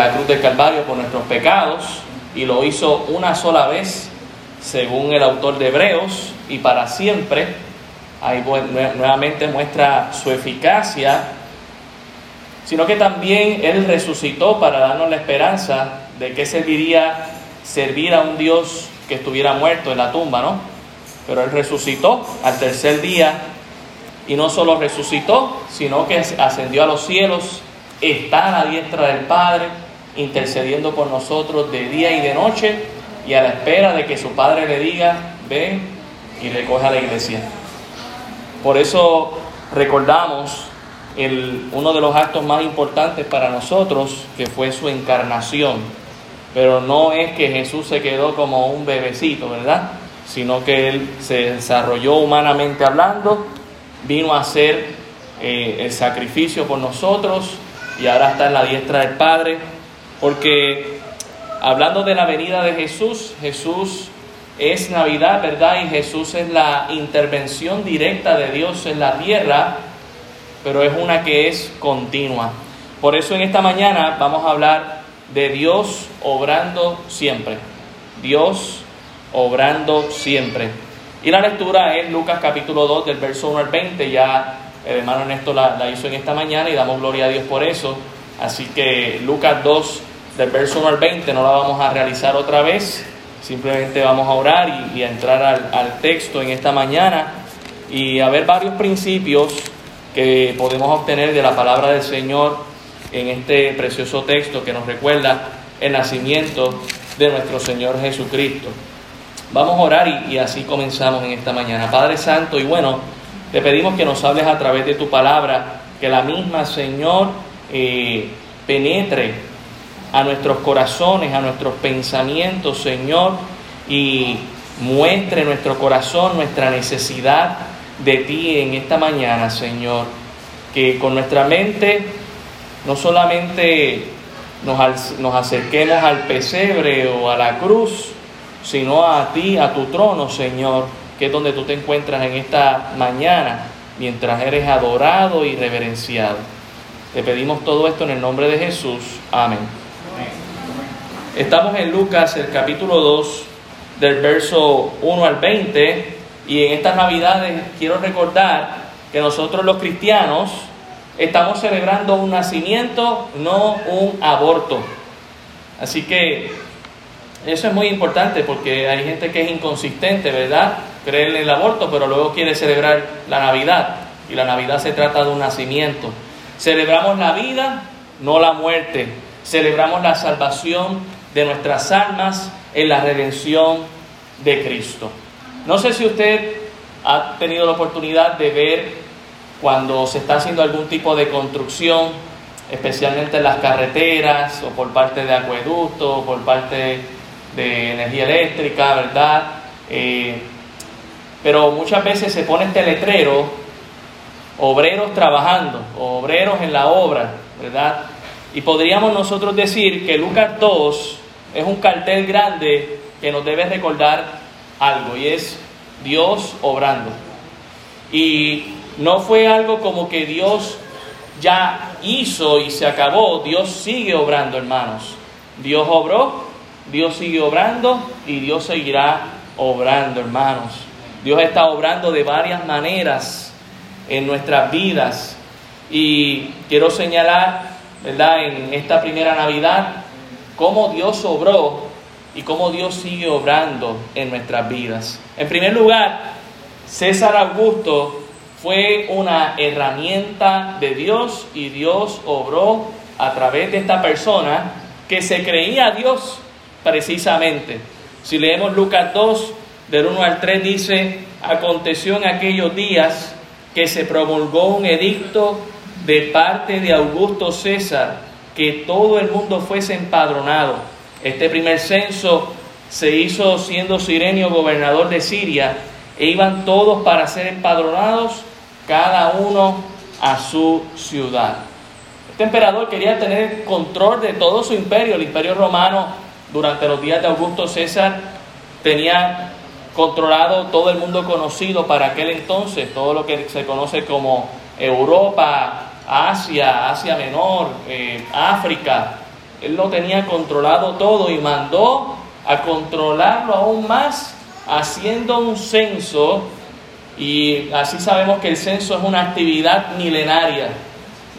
la cruz del Calvario por nuestros pecados y lo hizo una sola vez, según el autor de Hebreos, y para siempre. Ahí nuevamente muestra su eficacia, sino que también Él resucitó para darnos la esperanza de que serviría servir a un Dios que estuviera muerto en la tumba, ¿no? Pero Él resucitó al tercer día y no solo resucitó, sino que ascendió a los cielos, está a la diestra del Padre, intercediendo por nosotros de día y de noche y a la espera de que su Padre le diga, ven y recoge a la iglesia. Por eso recordamos el, uno de los actos más importantes para nosotros, que fue su encarnación. Pero no es que Jesús se quedó como un bebecito, ¿verdad? Sino que Él se desarrolló humanamente hablando, vino a hacer eh, el sacrificio por nosotros y ahora está en la diestra del Padre. Porque hablando de la venida de Jesús, Jesús es Navidad, ¿verdad? Y Jesús es la intervención directa de Dios en la tierra, pero es una que es continua. Por eso en esta mañana vamos a hablar de Dios obrando siempre. Dios obrando siempre. Y la lectura es Lucas capítulo 2 del verso 1 al 20. Ya el hermano Ernesto la, hizo en esta mañana y damos gloria a Dios por eso. Así que Lucas 2 del verso 1 al 20 no la vamos a realizar otra vez. Simplemente vamos a orar y, a entrar al, texto en esta mañana y a ver varios principios que podemos obtener de la palabra del Señor en este precioso texto que nos recuerda el nacimiento de nuestro Señor Jesucristo. Vamos a orar y, así comenzamos en esta mañana. Padre Santo, y bueno, te pedimos que nos hables a través de tu palabra, que la misma, Señor, eh, penetre a nuestros corazones, a nuestros pensamientos, Señor, y muestre nuestro corazón nuestra necesidad de ti en esta mañana, Señor. Que con nuestra mente no solamente nos, nos acerquemos al pesebre o a la cruz, sino a ti, a tu trono, Señor, que es donde tú te encuentras en esta mañana, mientras eres adorado y reverenciado. Te pedimos todo esto en el nombre de Jesús. Amén. Estamos en Lucas, el capítulo 2, del verso 1 al 20, y en estas navidades quiero recordar que nosotros los cristianos estamos celebrando un nacimiento, no un aborto. Así que eso es muy importante porque hay gente que es inconsistente, ¿verdad? Cree en el aborto, pero luego quiere celebrar la Navidad. Y la Navidad se trata de un nacimiento. Celebramos la vida, no la muerte. Celebramos la salvación, de nuestras almas en la redención de Cristo. No sé si usted ha tenido la oportunidad de ver cuando se está haciendo algún tipo de construcción, especialmente en las carreteras o por parte de acueducto o por parte de energía eléctrica, ¿verdad? Eh, pero muchas veces se pone este letrero, obreros trabajando, obreros en la obra, ¿verdad? Y podríamos nosotros decir que Lucas 2 es un cartel grande que nos debe recordar algo y es Dios obrando. Y no fue algo como que Dios ya hizo y se acabó, Dios sigue obrando, hermanos. Dios obró, Dios sigue obrando y Dios seguirá obrando, hermanos. Dios está obrando de varias maneras en nuestras vidas. Y quiero señalar, ¿verdad? En esta primera Navidad, cómo Dios obró y cómo Dios sigue obrando en nuestras vidas. En primer lugar, César Augusto fue una herramienta de Dios y Dios obró a través de esta persona que se creía Dios precisamente. Si leemos Lucas 2, del 1 al 3, dice, aconteció en aquellos días que se promulgó un edicto de parte de Augusto César que todo el mundo fuese empadronado. Este primer censo se hizo siendo Sirenio gobernador de Siria e iban todos para ser empadronados, cada uno a su ciudad. Este emperador quería tener control de todo su imperio. El imperio romano durante los días de Augusto César tenía controlado todo el mundo conocido para aquel entonces, todo lo que se conoce como Europa, Asia, Asia Menor, eh, África, Él lo tenía controlado todo y mandó a controlarlo aún más haciendo un censo y así sabemos que el censo es una actividad milenaria.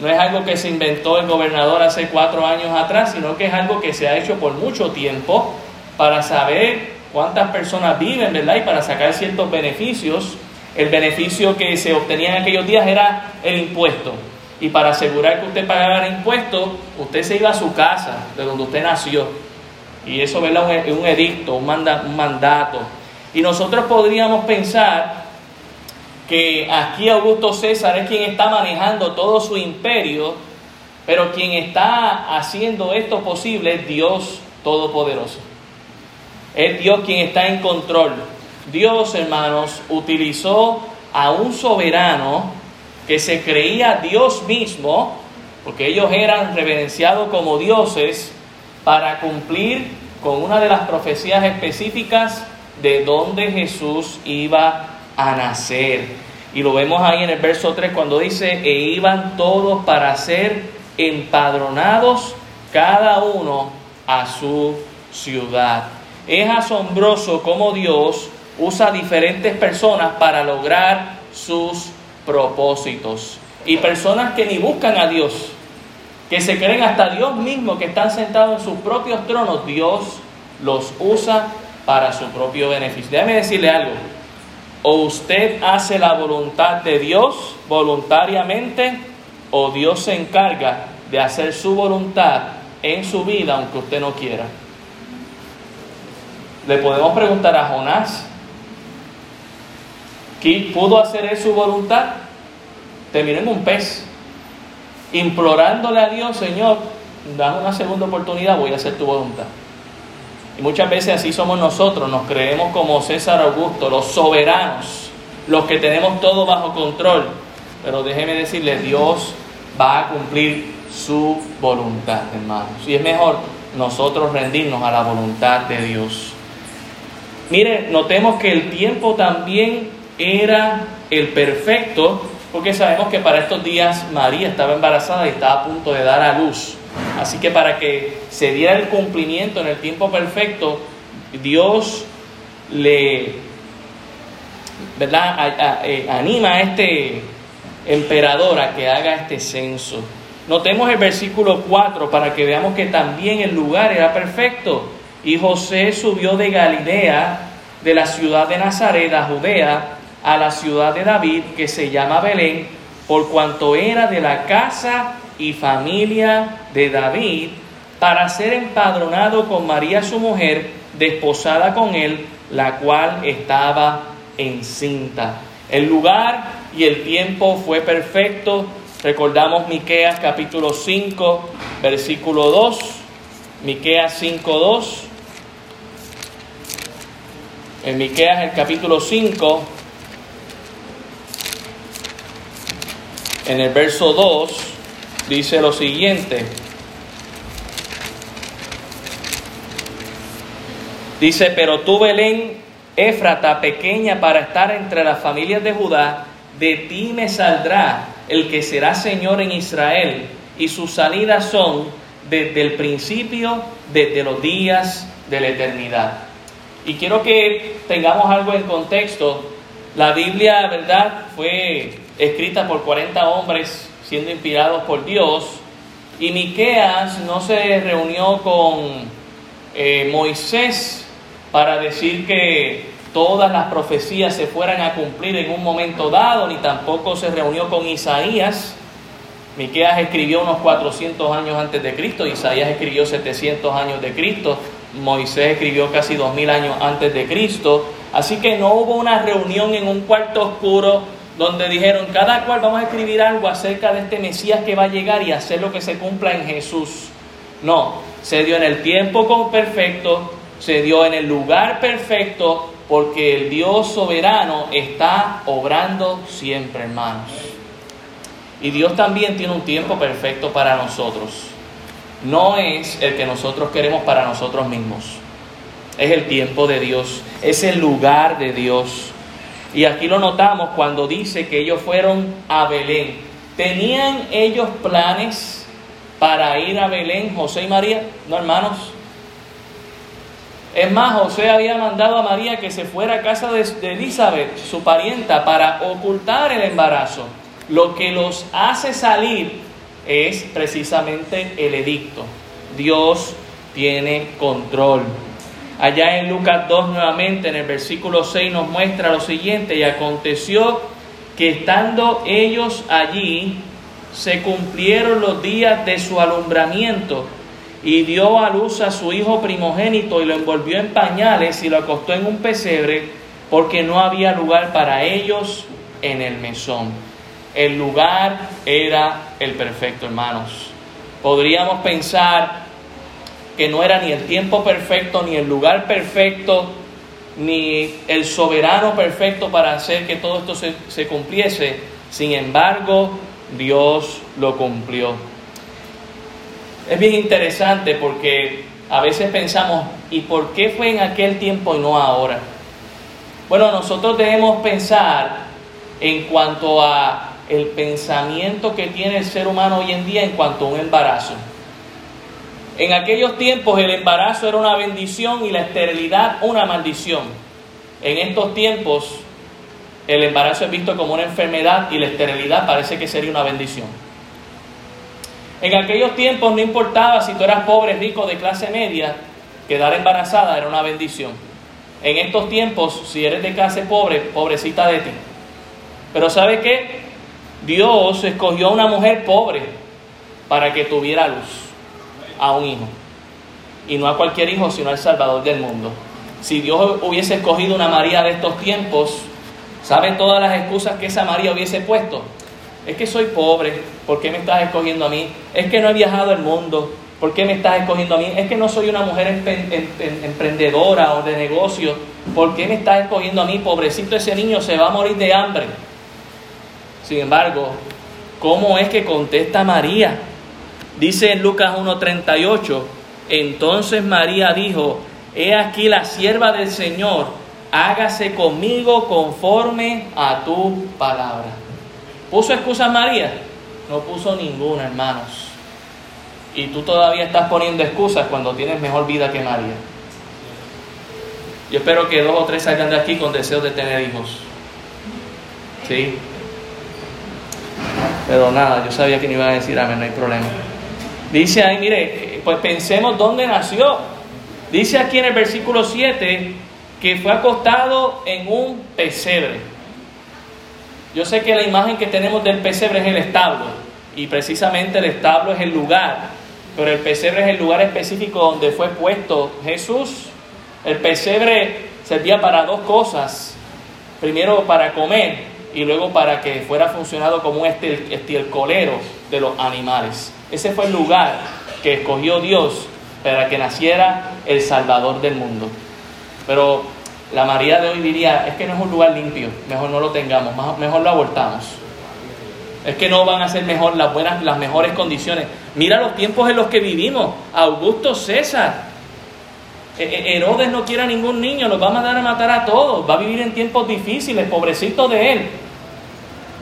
No es algo que se inventó el gobernador hace cuatro años atrás, sino que es algo que se ha hecho por mucho tiempo para saber cuántas personas viven, ¿verdad? Y para sacar ciertos beneficios. El beneficio que se obtenía en aquellos días era el impuesto. Y para asegurar que usted pagara el impuesto, usted se iba a su casa, de donde usted nació. Y eso, ¿verdad? Un, un edicto, un, un mandato. Y nosotros podríamos pensar que aquí Augusto César es quien está manejando todo su imperio, pero quien está haciendo esto posible es Dios Todopoderoso. Es Dios quien está en control. Dios, hermanos, utilizó a un soberano que se creía Dios mismo, porque ellos eran reverenciados como dioses, para cumplir con una de las profecías específicas de donde Jesús iba a nacer. Y lo vemos ahí en el verso 3 cuando dice, e iban todos para ser empadronados cada uno a su ciudad. Es asombroso cómo Dios usa diferentes personas para lograr sus propósitos. Y personas que ni buscan a Dios, que se creen hasta Dios mismo, que están sentados en sus propios tronos, Dios los usa para su propio beneficio. Déjame decirle algo. O usted hace la voluntad de Dios voluntariamente, o Dios se encarga de hacer su voluntad en su vida, aunque usted no quiera. Le podemos preguntar a Jonás, ¿qué pudo hacer él su voluntad? Terminó en un pez, implorándole a Dios, Señor, dame una segunda oportunidad, voy a hacer tu voluntad. Y muchas veces así somos nosotros, nos creemos como César Augusto, los soberanos, los que tenemos todo bajo control. Pero déjeme decirle, Dios va a cumplir su voluntad, hermanos. Y es mejor nosotros rendirnos a la voluntad de Dios. Mire, notemos que el tiempo también era el perfecto, porque sabemos que para estos días María estaba embarazada y estaba a punto de dar a luz. Así que para que se diera el cumplimiento en el tiempo perfecto, Dios le ¿verdad? Eh, anima a este emperador a que haga este censo. Notemos el versículo 4 para que veamos que también el lugar era perfecto. Y José subió de Galilea, de la ciudad de Nazaret a Judea, a la ciudad de David, que se llama Belén, por cuanto era de la casa y familia de David para ser empadronado con María su mujer, desposada con él, la cual estaba encinta. El lugar y el tiempo fue perfecto. Recordamos Miqueas capítulo 5, versículo 2. Miqueas 5, 2. En Miqueas el capítulo 5, en el verso 2 dice lo siguiente. Dice, pero tú Belén, Éfrata, pequeña para estar entre las familias de Judá, de ti me saldrá el que será Señor en Israel, y sus salidas son desde el principio, desde los días de la eternidad. Y quiero que tengamos algo en contexto. La Biblia, ¿verdad? Fue escrita por 40 hombres siendo inspirados por Dios. Y Miqueas no se reunió con eh, Moisés para decir que todas las profecías se fueran a cumplir en un momento dado, ni tampoco se reunió con Isaías. Miqueas escribió unos 400 años antes de Cristo, Isaías escribió 700 años de Cristo, Moisés escribió casi 2000 años antes de Cristo. Así que no hubo una reunión en un cuarto oscuro donde dijeron, cada cual vamos a escribir algo acerca de este Mesías que va a llegar y hacer lo que se cumpla en Jesús. No, se dio en el tiempo perfecto, se dio en el lugar perfecto, porque el Dios soberano está obrando siempre, hermanos. Y Dios también tiene un tiempo perfecto para nosotros. No es el que nosotros queremos para nosotros mismos. Es el tiempo de Dios, es el lugar de Dios. Y aquí lo notamos cuando dice que ellos fueron a Belén. ¿Tenían ellos planes para ir a Belén, José y María? No, hermanos. Es más, José había mandado a María que se fuera a casa de, Elizabeth, su parienta, para ocultar el embarazo. Lo que los hace salir es precisamente el edicto. Dios tiene control. Allá en Lucas 2 nuevamente, en el versículo 6 nos muestra lo siguiente, y aconteció que estando ellos allí, se cumplieron los días de su alumbramiento, y dio a luz a su hijo primogénito y lo envolvió en pañales y lo acostó en un pesebre, porque no había lugar para ellos en el mesón. El lugar era el perfecto, hermanos. Podríamos pensar que no era ni el tiempo perfecto, ni el lugar perfecto, ni el soberano perfecto para hacer que todo esto se, cumpliese. Sin embargo, Dios lo cumplió. Es bien interesante porque a veces pensamos, ¿y por qué fue en aquel tiempo y no ahora? Bueno, nosotros debemos pensar en cuanto a el pensamiento que tiene el ser humano hoy en día en cuanto a un embarazo. En aquellos tiempos el embarazo era una bendición y la esterilidad una maldición. En estos tiempos el embarazo es visto como una enfermedad y la esterilidad parece que sería una bendición. En aquellos tiempos no importaba si tú eras pobre, rico, de clase media, quedar embarazada era una bendición. En estos tiempos, si eres de clase pobre, pobrecita de ti. Pero ¿sabe qué? Dios escogió a una mujer pobre para que tuviera luz a un hijo. Y no a cualquier hijo, sino al Salvador del mundo. Si Dios hubiese escogido una María de estos tiempos, ¿saben todas las excusas que esa María hubiese puesto? Es que soy pobre, ¿por qué me estás escogiendo a mí? Es que no he viajado el mundo, ¿por qué me estás escogiendo a mí? Es que no soy una mujer emprendedora o de negocio, ¿por qué me estás escogiendo a mí? Pobrecito ese niño se va a morir de hambre. Sin embargo, ¿cómo es que contesta María? Dice en Lucas 1.38, entonces María dijo, he aquí la sierva del Señor, hágase conmigo conforme a tu palabra. ¿Puso excusa María? No puso ninguna, hermanos. Y tú todavía estás poniendo excusas cuando tienes mejor vida que María. Yo espero que dos o tres salgan de aquí con deseos de tener hijos. ¿Sí? Pero nada, yo sabía que no iba a decir amén, no hay problema. Dice ahí, mire, pues pensemos dónde nació. Dice aquí en el versículo 7 que fue acostado en un pesebre. Yo sé que la imagen que tenemos del pesebre es el establo, y precisamente el establo es el lugar, pero el pesebre es el lugar específico donde fue puesto Jesús. El pesebre servía para dos cosas. Primero para comer y luego para que fuera funcionado como un estilcolero de los animales. Ese fue el lugar que escogió Dios para que naciera el Salvador del mundo. Pero la María de hoy diría, es que no es un lugar limpio, mejor no lo tengamos, mejor lo abortamos. Es que no van a ser mejor las buenas, las mejores condiciones. Mira los tiempos en los que vivimos. Augusto César. E-, e-, Herodes no quiere a ningún niño, los va a mandar a matar a todos. Va a vivir en tiempos difíciles, pobrecito de él.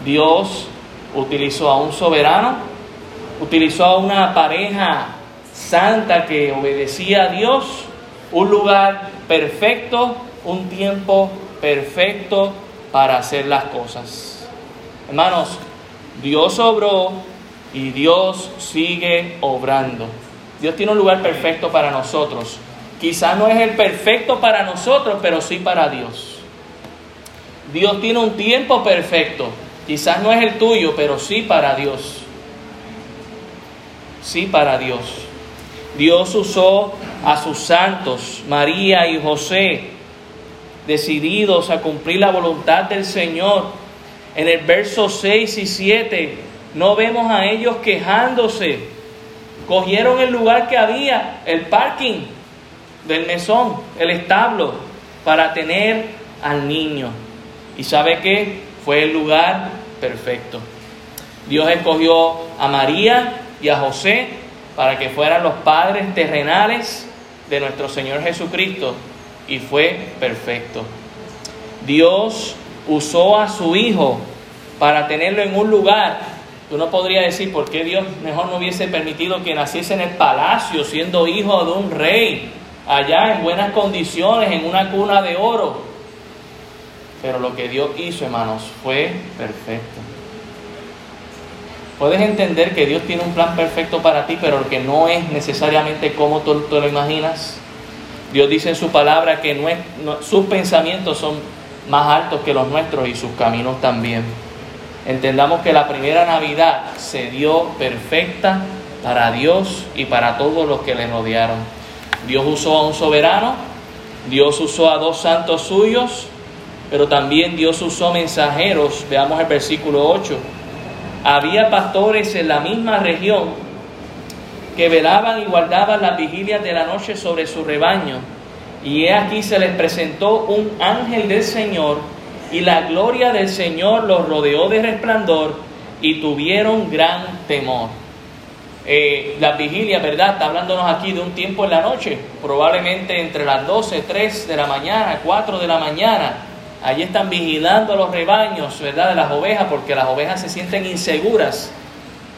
Dios utilizó a un soberano utilizó a una pareja santa que obedecía a Dios, un lugar perfecto, un tiempo perfecto para hacer las cosas. Hermanos, Dios obró y Dios sigue obrando. Dios tiene un lugar perfecto para nosotros. Quizás no es el perfecto para nosotros, pero sí para Dios. Dios tiene un tiempo perfecto. Quizás no es el tuyo, pero sí para Dios sí para Dios. Dios usó a sus santos, María y José, decididos a cumplir la voluntad del Señor. En el verso 6 y 7 no vemos a ellos quejándose. Cogieron el lugar que había, el parking del mesón, el establo, para tener al niño. ¿Y sabe qué? Fue el lugar perfecto. Dios escogió a María y a José para que fueran los padres terrenales de nuestro Señor Jesucristo y fue perfecto. Dios usó a su Hijo para tenerlo en un lugar Tú no podrías decir por qué Dios mejor no hubiese permitido que naciese en el palacio siendo hijo de un rey, allá en buenas condiciones, en una cuna de oro. Pero lo que Dios hizo, hermanos, fue perfecto. Puedes entender que Dios tiene un plan perfecto para ti, pero que no es necesariamente como tú, lo imaginas. Dios dice en su palabra que sus pensamientos son más altos que los nuestros y sus caminos también. Entendamos que la primera Navidad se dio perfecta para Dios y para todos los que le rodearon. Dios usó a un soberano, Dios usó a dos santos suyos, pero también Dios usó mensajeros. Veamos el versículo 8 había pastores en la misma región que velaban y guardaban las vigilias de la noche sobre su rebaño. Y he aquí se les presentó un ángel del Señor y la gloria del Señor los rodeó de resplandor y tuvieron gran temor. Eh, las vigilias, ¿verdad? Está hablándonos aquí de un tiempo en la noche, probablemente entre las 12, 3 de la mañana, 4 de la mañana Allí están vigilando los rebaños, ¿verdad? De las ovejas, porque las ovejas se sienten inseguras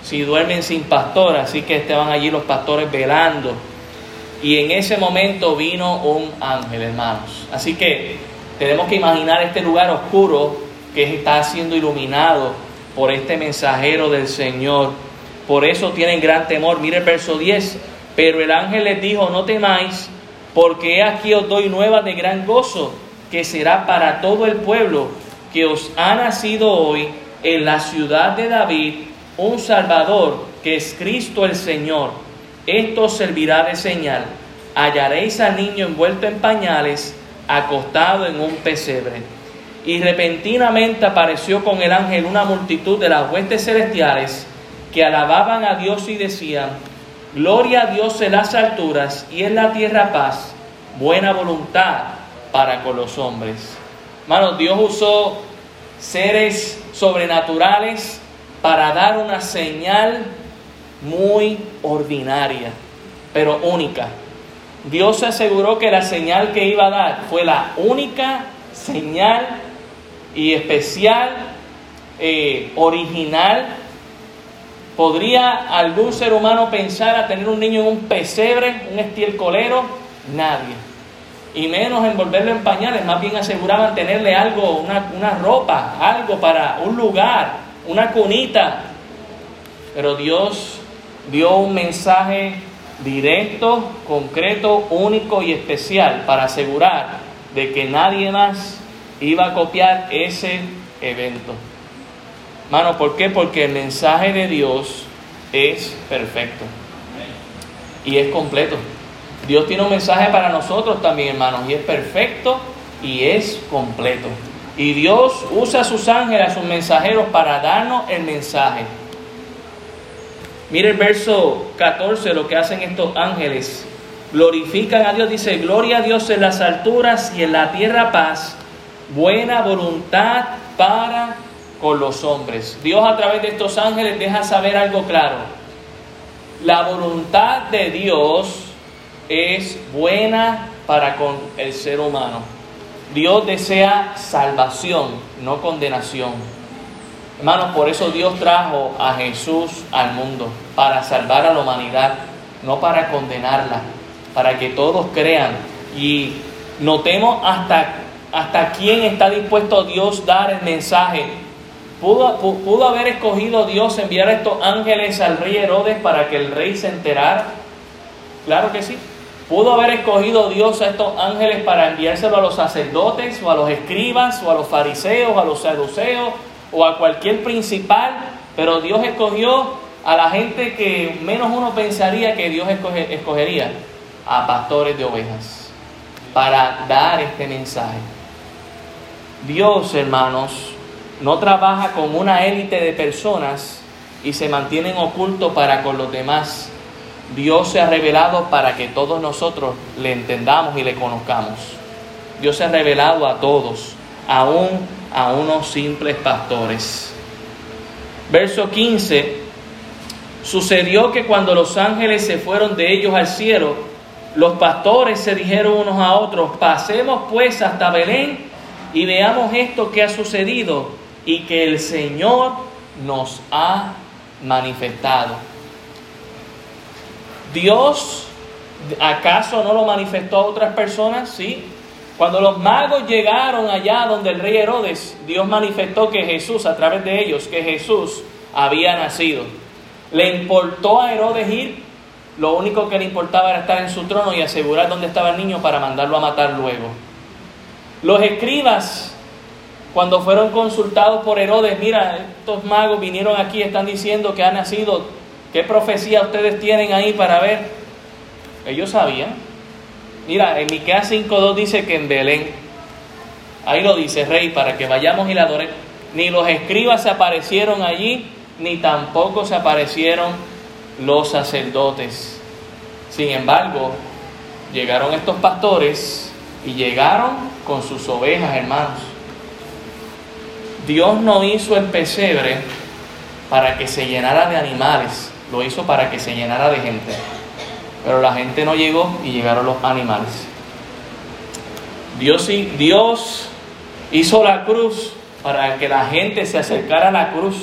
si duermen sin pastor. Así que estaban allí los pastores velando. Y en ese momento vino un ángel, hermanos. Así que tenemos que imaginar este lugar oscuro que está siendo iluminado por este mensajero del Señor. Por eso tienen gran temor. Mire el verso 10. Pero el ángel les dijo, no temáis, porque aquí os doy nuevas de gran gozo que será para todo el pueblo, que os ha nacido hoy en la ciudad de David un Salvador, que es Cristo el Señor. Esto servirá de señal. Hallaréis al niño envuelto en pañales, acostado en un pesebre. Y repentinamente apareció con el ángel una multitud de las huestes celestiales que alababan a Dios y decían, Gloria a Dios en las alturas y en la tierra paz, buena voluntad para con los hombres. Hermanos, Dios usó seres sobrenaturales para dar una señal muy ordinaria, pero única. Dios se aseguró que la señal que iba a dar fue la única señal y especial, eh, original. ¿Podría algún ser humano pensar a tener un niño en un pesebre, un estiércolero? Nadie y menos envolverlo en pañales, más bien aseguraban tenerle algo, una, una ropa, algo para un lugar, una cunita. Pero Dios dio un mensaje directo, concreto, único y especial para asegurar de que nadie más iba a copiar ese evento. Mano, ¿por qué? Porque el mensaje de Dios es perfecto y es completo. Dios tiene un mensaje para nosotros también, hermanos, y es perfecto y es completo. Y Dios usa a sus ángeles, a sus mensajeros, para darnos el mensaje. Mire el verso 14, lo que hacen estos ángeles. Glorifican a Dios, dice, gloria a Dios en las alturas y en la tierra paz, buena voluntad para con los hombres. Dios a través de estos ángeles deja saber algo claro. La voluntad de Dios es buena para con el ser humano. Dios desea salvación, no condenación. Hermanos, por eso Dios trajo a Jesús al mundo, para salvar a la humanidad, no para condenarla, para que todos crean. Y notemos hasta, hasta quién está dispuesto Dios dar el mensaje. ¿Pudo, ¿Pudo haber escogido Dios enviar a estos ángeles al rey Herodes para que el rey se enterara? Claro que sí. Pudo haber escogido Dios a estos ángeles para enviárselo a los sacerdotes o a los escribas o a los fariseos, a los saduceos o a cualquier principal, pero Dios escogió a la gente que menos uno pensaría que Dios escogería, a pastores de ovejas, para dar este mensaje. Dios, hermanos, no trabaja con una élite de personas y se mantienen ocultos para con los demás Dios se ha revelado para que todos nosotros le entendamos y le conozcamos. Dios se ha revelado a todos, aún a unos simples pastores. Verso 15. Sucedió que cuando los ángeles se fueron de ellos al cielo, los pastores se dijeron unos a otros, pasemos pues hasta Belén y veamos esto que ha sucedido y que el Señor nos ha manifestado. Dios, ¿acaso no lo manifestó a otras personas? Sí. Cuando los magos llegaron allá donde el rey Herodes, Dios manifestó que Jesús, a través de ellos, que Jesús había nacido. Le importó a Herodes ir, lo único que le importaba era estar en su trono y asegurar dónde estaba el niño para mandarlo a matar luego. Los escribas, cuando fueron consultados por Herodes, mira, estos magos vinieron aquí, están diciendo que ha nacido, ¿qué profecía ustedes tienen ahí para ver? Ellos sabían. Mira, en Miqueas 5.2 dice que en Belén, ahí lo dice, rey, para que vayamos y la adoremos. Ni los escribas se aparecieron allí, ni tampoco se aparecieron los sacerdotes. Sin embargo, llegaron estos pastores y llegaron con sus ovejas, hermanos. Dios no hizo el pesebre para que se llenara de animales, lo hizo para que se llenara de gente. Pero la gente no llegó y llegaron los animales. Dios, hizo la cruz para que la gente se acercara a la cruz.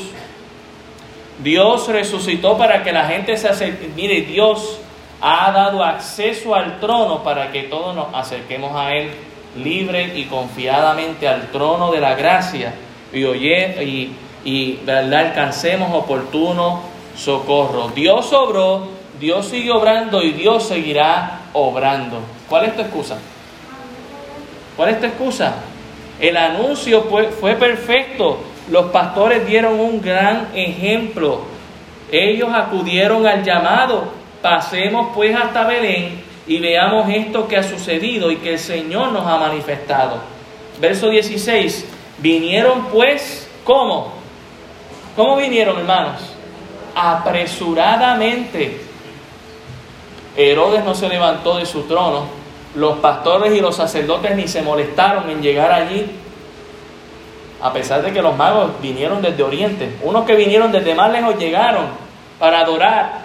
Dios resucitó para que la gente se acerque. Mire, Dios ha dado acceso al trono para que todos nos acerquemos a Él libre y confiadamente al trono de la gracia y, oye, y, y alcancemos oportuno socorro. Dios obró, Dios sigue obrando y Dios seguirá obrando. ¿Cuál es tu excusa? ¿Cuál es tu excusa? El anuncio fue, fue perfecto. Los pastores dieron un gran ejemplo. Ellos acudieron al llamado. Pasemos pues hasta Belén y veamos esto que ha sucedido y que el Señor nos ha manifestado. Verso 16. Vinieron pues, ¿cómo? ¿Cómo vinieron, hermanos? Apresuradamente. Herodes no se levantó de su trono los pastores y los sacerdotes ni se molestaron en llegar allí, a pesar de que los magos vinieron desde Oriente. Unos que vinieron desde más lejos llegaron para adorar.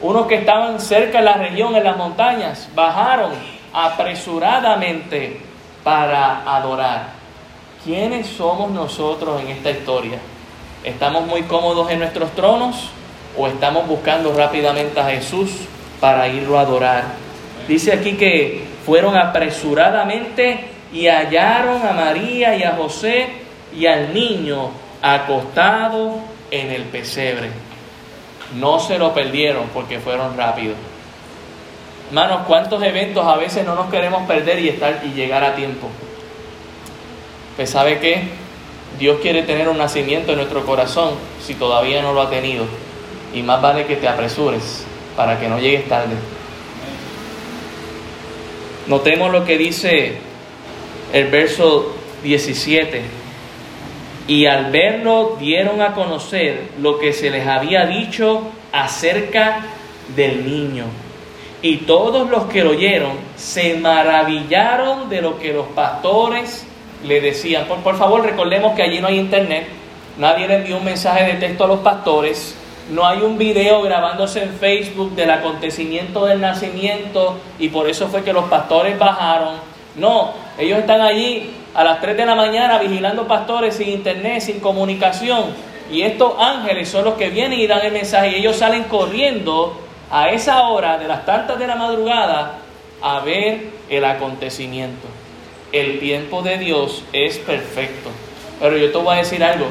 Unos que estaban cerca de la región, en las montañas, bajaron apresuradamente para adorar. ¿Quiénes somos nosotros en esta historia? ¿Estamos muy cómodos en nuestros tronos o estamos buscando rápidamente a Jesús para irlo a adorar? Dice aquí que fueron apresuradamente y hallaron a María y a José y al niño acostado en el pesebre. No se lo perdieron porque fueron rápidos. Hermanos, ¿cuántos eventos a veces no nos queremos perder y, estar, y llegar a tiempo? Pues sabe que Dios quiere tener un nacimiento en nuestro corazón si todavía no lo ha tenido. Y más vale que te apresures para que no llegues tarde. Notemos lo que dice el verso 17. Y al verlo dieron a conocer lo que se les había dicho acerca del niño. Y todos los que lo oyeron se maravillaron de lo que los pastores le decían. Por, favor, recordemos que allí no hay internet. Nadie le envió un mensaje de texto a los pastores no hay un video grabándose en Facebook del acontecimiento del nacimiento y por eso fue que los pastores bajaron. No, ellos están allí a las 3 de la mañana vigilando pastores sin internet, sin comunicación. Y estos ángeles son los que vienen y dan el mensaje y ellos salen corriendo a esa hora de las tantas de la madrugada a ver el acontecimiento. El tiempo de Dios es perfecto. Pero yo te voy a decir algo,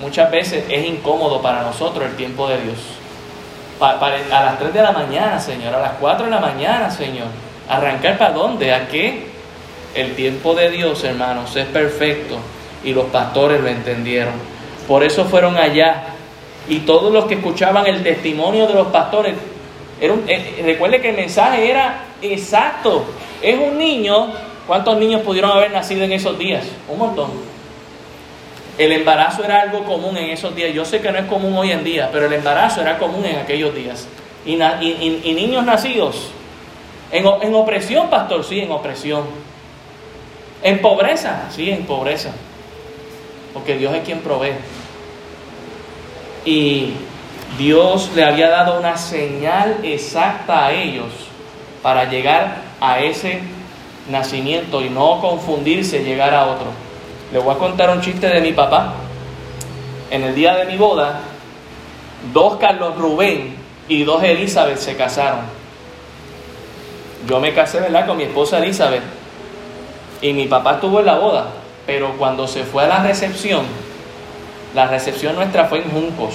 muchas veces es incómodo para nosotros el tiempo de Dios. a las 3 de la mañana, Señor, a las 4 de la mañana, Señor. ¿Arrancar para dónde? ¿A qué? El tiempo de Dios, hermanos, es perfecto y los pastores lo entendieron. Por eso fueron allá y todos los que escuchaban el testimonio de los pastores, era eh, recuerde que el mensaje era exacto. Es un niño, ¿cuántos niños pudieron haber nacido en esos días? Un montón. El embarazo era algo común en esos días. Yo sé que no es común hoy en día, pero el embarazo era común en aquellos días. Y, niños nacidos en, en opresión, pastor, sí, en opresión. En pobreza, sí, en pobreza. Porque Dios es quien provee. Y Dios le había dado una señal exacta a ellos para llegar a ese nacimiento y no confundirse, llegar a otro. Le voy a contar un chiste de mi papá. En el día de mi boda, dos Carlos Rubén y dos Elizabeth se casaron. Yo me casé, ¿verdad?, con mi esposa Elizabeth. Y mi papá estuvo en la boda. Pero cuando se fue a la recepción, la recepción nuestra fue en Juncos.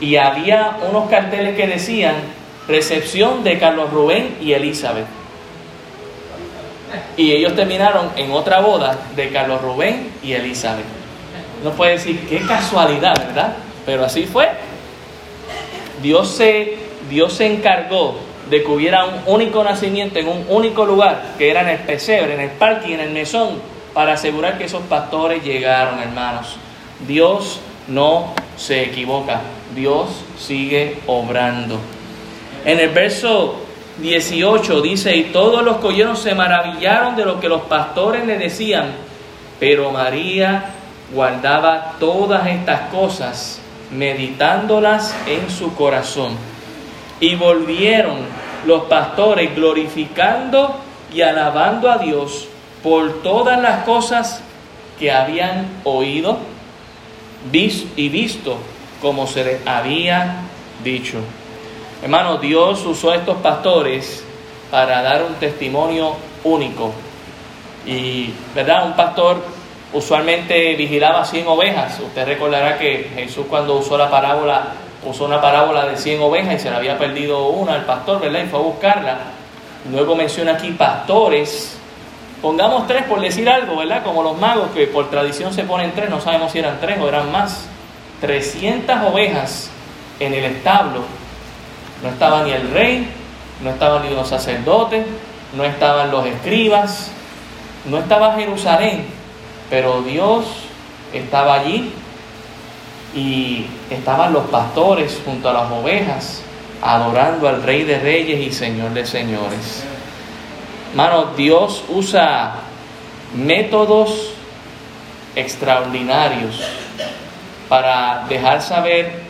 Y había unos carteles que decían recepción de Carlos Rubén y Elizabeth. Y ellos terminaron en otra boda de Carlos Rubén y Elizabeth. No puede decir qué casualidad, ¿verdad? Pero así fue. Dios se, Dios se encargó de que hubiera un único nacimiento en un único lugar, que era en el pesebre, en el parque, en el mesón, para asegurar que esos pastores llegaron, hermanos. Dios no se equivoca, Dios sigue obrando. En el verso 18 dice, y todos los colleros se maravillaron de lo que los pastores le decían, pero María guardaba todas estas cosas, meditándolas en su corazón. Y volvieron los pastores glorificando y alabando a Dios por todas las cosas que habían oído y visto como se les había dicho. Hermano, Dios usó estos pastores para dar un testimonio único. Y, ¿verdad? Un pastor usualmente vigilaba 100 ovejas. Usted recordará que Jesús cuando usó la parábola, usó una parábola de 100 ovejas y se le había perdido una al pastor, ¿verdad? Y fue a buscarla. Luego menciona aquí pastores. Pongamos tres por decir algo, ¿verdad? Como los magos que por tradición se ponen tres, no sabemos si eran tres o eran más. 300 ovejas en el establo no estaba ni el rey, no estaban ni los sacerdotes, no estaban los escribas, no estaba Jerusalén, pero Dios estaba allí y estaban los pastores junto a las ovejas adorando al Rey de Reyes y Señor de Señores. Hermano, Dios usa métodos extraordinarios para dejar saber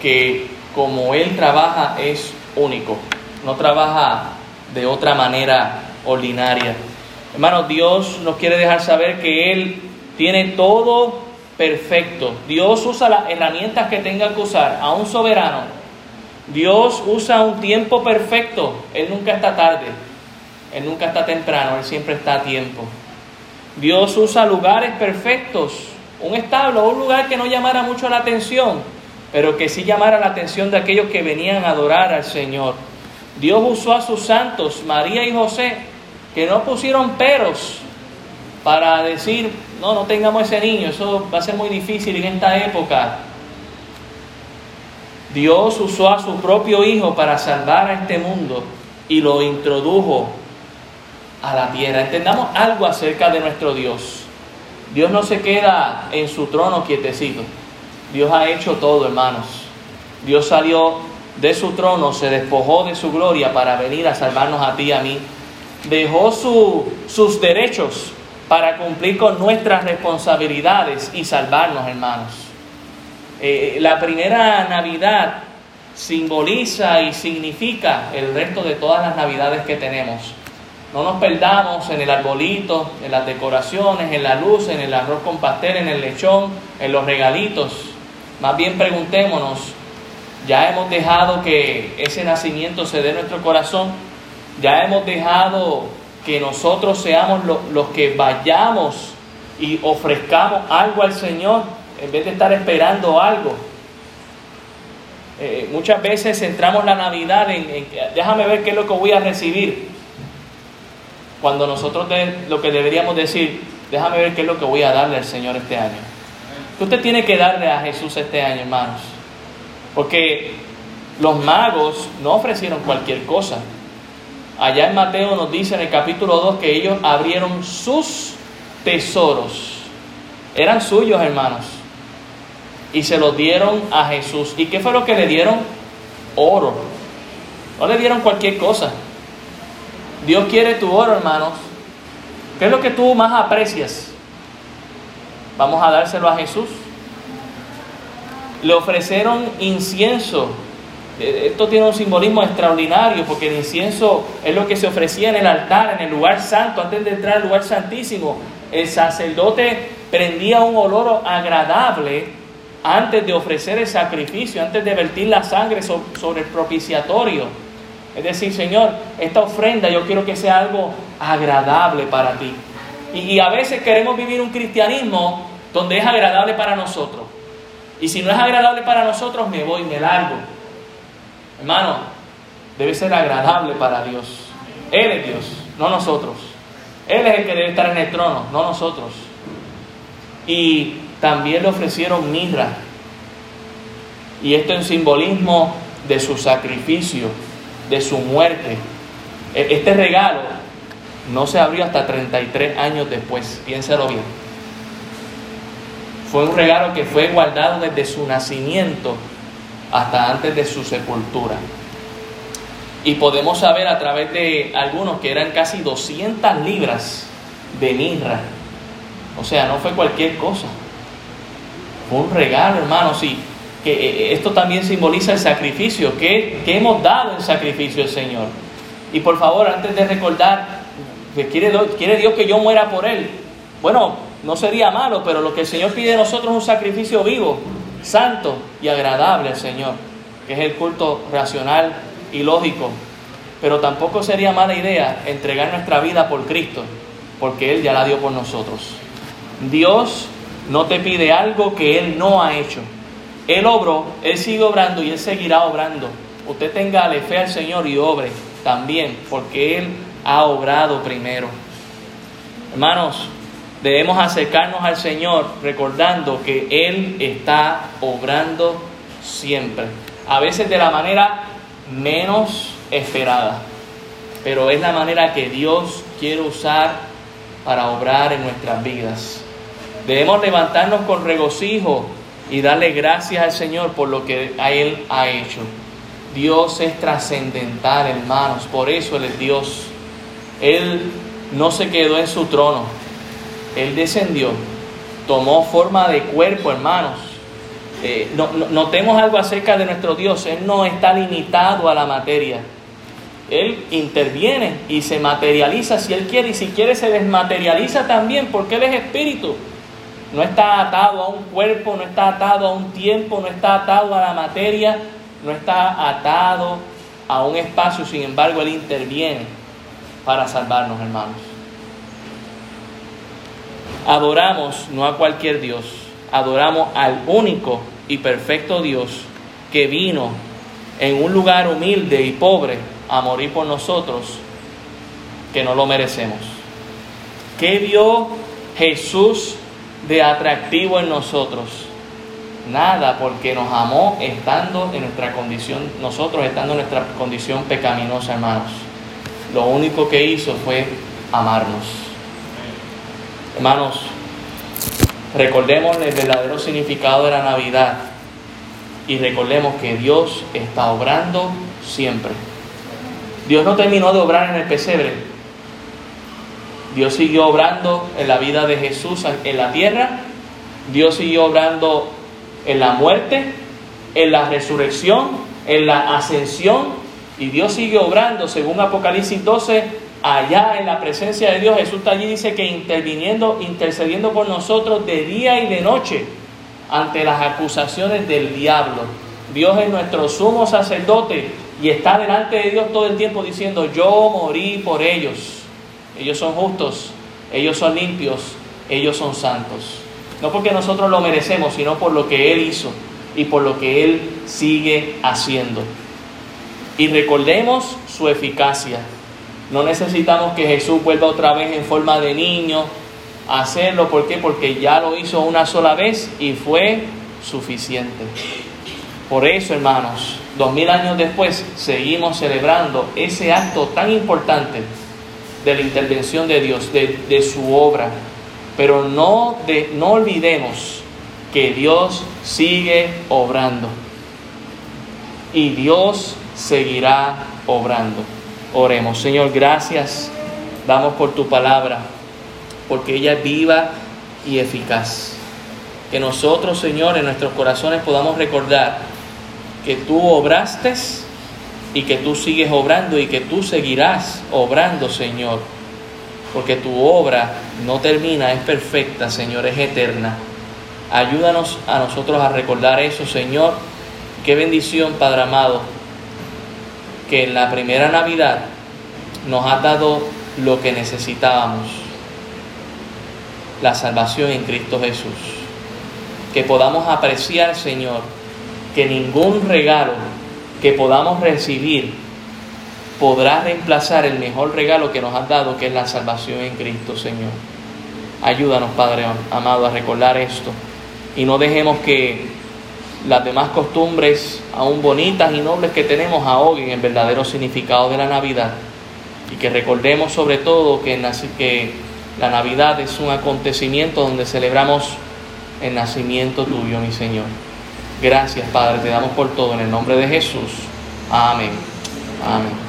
que como Él trabaja es único, no trabaja de otra manera ordinaria. Hermano, Dios nos quiere dejar saber que Él tiene todo perfecto. Dios usa las herramientas que tenga que usar a un soberano. Dios usa un tiempo perfecto. Él nunca está tarde. Él nunca está temprano. Él siempre está a tiempo. Dios usa lugares perfectos. Un establo, un lugar que no llamara mucho la atención pero que sí llamara la atención de aquellos que venían a adorar al Señor. Dios usó a sus santos, María y José, que no pusieron peros para decir, no, no tengamos ese niño, eso va a ser muy difícil en esta época. Dios usó a su propio Hijo para salvar a este mundo y lo introdujo a la tierra. Entendamos algo acerca de nuestro Dios. Dios no se queda en su trono quietecito. Dios ha hecho todo, hermanos. Dios salió de su trono, se despojó de su gloria para venir a salvarnos a ti y a mí. Dejó sus derechos para cumplir con nuestras responsabilidades y salvarnos, hermanos. Eh, la primera Navidad simboliza y significa el resto de todas las Navidades que tenemos. No nos perdamos en el arbolito, en las decoraciones, en la luz, en el arroz con pastel, en el lechón, en los regalitos. Más bien preguntémonos, ya hemos dejado que ese nacimiento se dé en nuestro corazón, ya hemos dejado que nosotros seamos los que vayamos y ofrezcamos algo al Señor en vez de estar esperando algo. Eh, muchas veces centramos la Navidad en, déjame ver qué es lo que voy a recibir, cuando nosotros lo que deberíamos decir, déjame ver qué es lo que voy a darle al Señor este año usted tiene que darle a Jesús este año, hermanos? Porque los magos no ofrecieron cualquier cosa. Allá en Mateo nos dice en el capítulo 2 que ellos abrieron sus tesoros. Eran suyos, hermanos. Y se los dieron a Jesús. ¿Y qué fue lo que le dieron? Oro. No le dieron cualquier cosa. Dios quiere tu oro, hermanos. ¿Qué es lo que tú más aprecias? Vamos a dárselo a Jesús. Le ofrecieron incienso. Eh, esto tiene un simbolismo extraordinario porque el incienso es lo que se ofrecía en el altar, en el lugar santo, antes de entrar al lugar santísimo. El sacerdote prendía un olor agradable antes de ofrecer el sacrificio, antes de vertir la sangre sobre el propiciatorio. Es decir, Señor, esta ofrenda yo quiero que sea algo agradable para ti. Y, a veces queremos vivir un cristianismo donde es agradable para nosotros. Y si no es agradable para nosotros, me voy, me largo. Hermano, debe ser agradable para Dios. Él es Dios, no nosotros. Él es el que debe estar en el trono, no nosotros. Y también le ofrecieron mirra. Y esto en simbolismo de su sacrificio, de su muerte. E, este regalo no se abrió hasta 33 años después, piénselo bien. Fue un regalo que fue guardado desde su nacimiento hasta antes de su sepultura. Y podemos saber a través de algunos que eran casi 200 libras de mirra. O sea, no fue cualquier cosa. Fue un regalo, hermano, sí. Que eh, eh, esto también simboliza el sacrificio que, hemos dado en sacrificio al Señor. Y por favor, antes de recordar quiere Dios que yo muera por Él, bueno, no sería malo, pero lo que el Señor pide de nosotros es un sacrificio vivo, santo y agradable al Señor, que es el culto racional y lógico. Pero tampoco sería mala idea entregar nuestra vida por Cristo, porque Él ya la dio por nosotros. Dios no te pide algo que Él no ha hecho. Él obró, Él sigue obrando y Él seguirá obrando. Usted tenga fe al Señor y obre también, porque Él ha obrado primero. Hermanos, debemos acercarnos al Señor recordando que Él está obrando siempre. A veces de la manera menos esperada, pero es la manera que Dios quiere usar para obrar en nuestras vidas. Debemos levantarnos con regocijo y darle gracias al Señor por lo que Él ha hecho. Dios es trascendental, hermanos, por eso Él es Dios. Él no se quedó en su trono, Él descendió, tomó forma de cuerpo, hermanos. Eh, notemos algo acerca de nuestro Dios, Él no está limitado a la materia. Él interviene y se materializa si Él quiere y si quiere se desmaterializa también porque Él es espíritu. No está atado a un cuerpo, no está atado a un tiempo, no está atado a la materia, no está atado a un espacio, sin embargo, Él interviene para salvarnos, hermanos. Adoramos no a cualquier Dios, adoramos al único y perfecto Dios que vino en un lugar humilde y pobre a morir por nosotros, que no lo merecemos. ¿Qué vio Jesús de atractivo en nosotros? Nada, porque nos amó estando en nuestra condición, nosotros estando en nuestra condición pecaminosa, hermanos. Lo único que hizo fue amarnos. Hermanos, recordemos el verdadero significado de la Navidad y recordemos que Dios está obrando siempre. Dios no terminó de obrar en el pesebre, Dios siguió obrando en la vida de Jesús en la tierra. Dios siguió obrando en la muerte, en la resurrección, en la ascensión. Y Dios sigue obrando, según Apocalipsis 12, allá en la presencia de Dios. Jesús allí dice que interviniendo, intercediendo por nosotros de día y de noche ante las acusaciones del diablo. Dios es nuestro sumo sacerdote y está delante de Dios todo el tiempo diciendo, yo morí por ellos ellos son justos, ellos son limpios, ellos son santos. No porque nosotros lo merecemos, sino por lo que Él hizo y por lo que Él sigue haciendo. Y recordemos su eficacia. No necesitamos que Jesús vuelva otra vez en forma de niño a hacerlo. ¿Por qué? Porque ya lo hizo una sola vez y fue suficiente. Por eso, hermanos, dos mil años después seguimos celebrando ese acto tan importante de la intervención de Dios, de, su obra. Pero no, de, no olvidemos que Dios sigue obrando. Y Dios seguirá obrando. Oremos. Señor, gracias. Damos por tu palabra, porque ella es viva y eficaz. Que nosotros, Señor, en nuestros corazones podamos recordar que tú obraste y que tú sigues obrando y que tú seguirás obrando, Señor. Porque tu obra no termina, es perfecta, Señor, es eterna. Ayúdanos a nosotros a recordar eso, Señor. Qué bendición, Padre amado, que en la primera Navidad nos ha dado lo que necesitábamos, la salvación en Cristo Jesús. Que podamos apreciar, Señor, que ningún regalo que podamos recibir podrá reemplazar el mejor regalo que nos has dado, que es la salvación en Cristo, Señor. Ayúdanos, Padre amado, a recordar esto y no dejemos que las demás costumbres, aún bonitas y nobles que tenemos, ahoguen el verdadero significado de la Navidad y que recordemos sobre todo que, que la Navidad es un acontecimiento donde celebramos el nacimiento tuyo, mi Señor. Gracias, Padre, te damos por todo en el nombre de Jesús. Amén. Amén.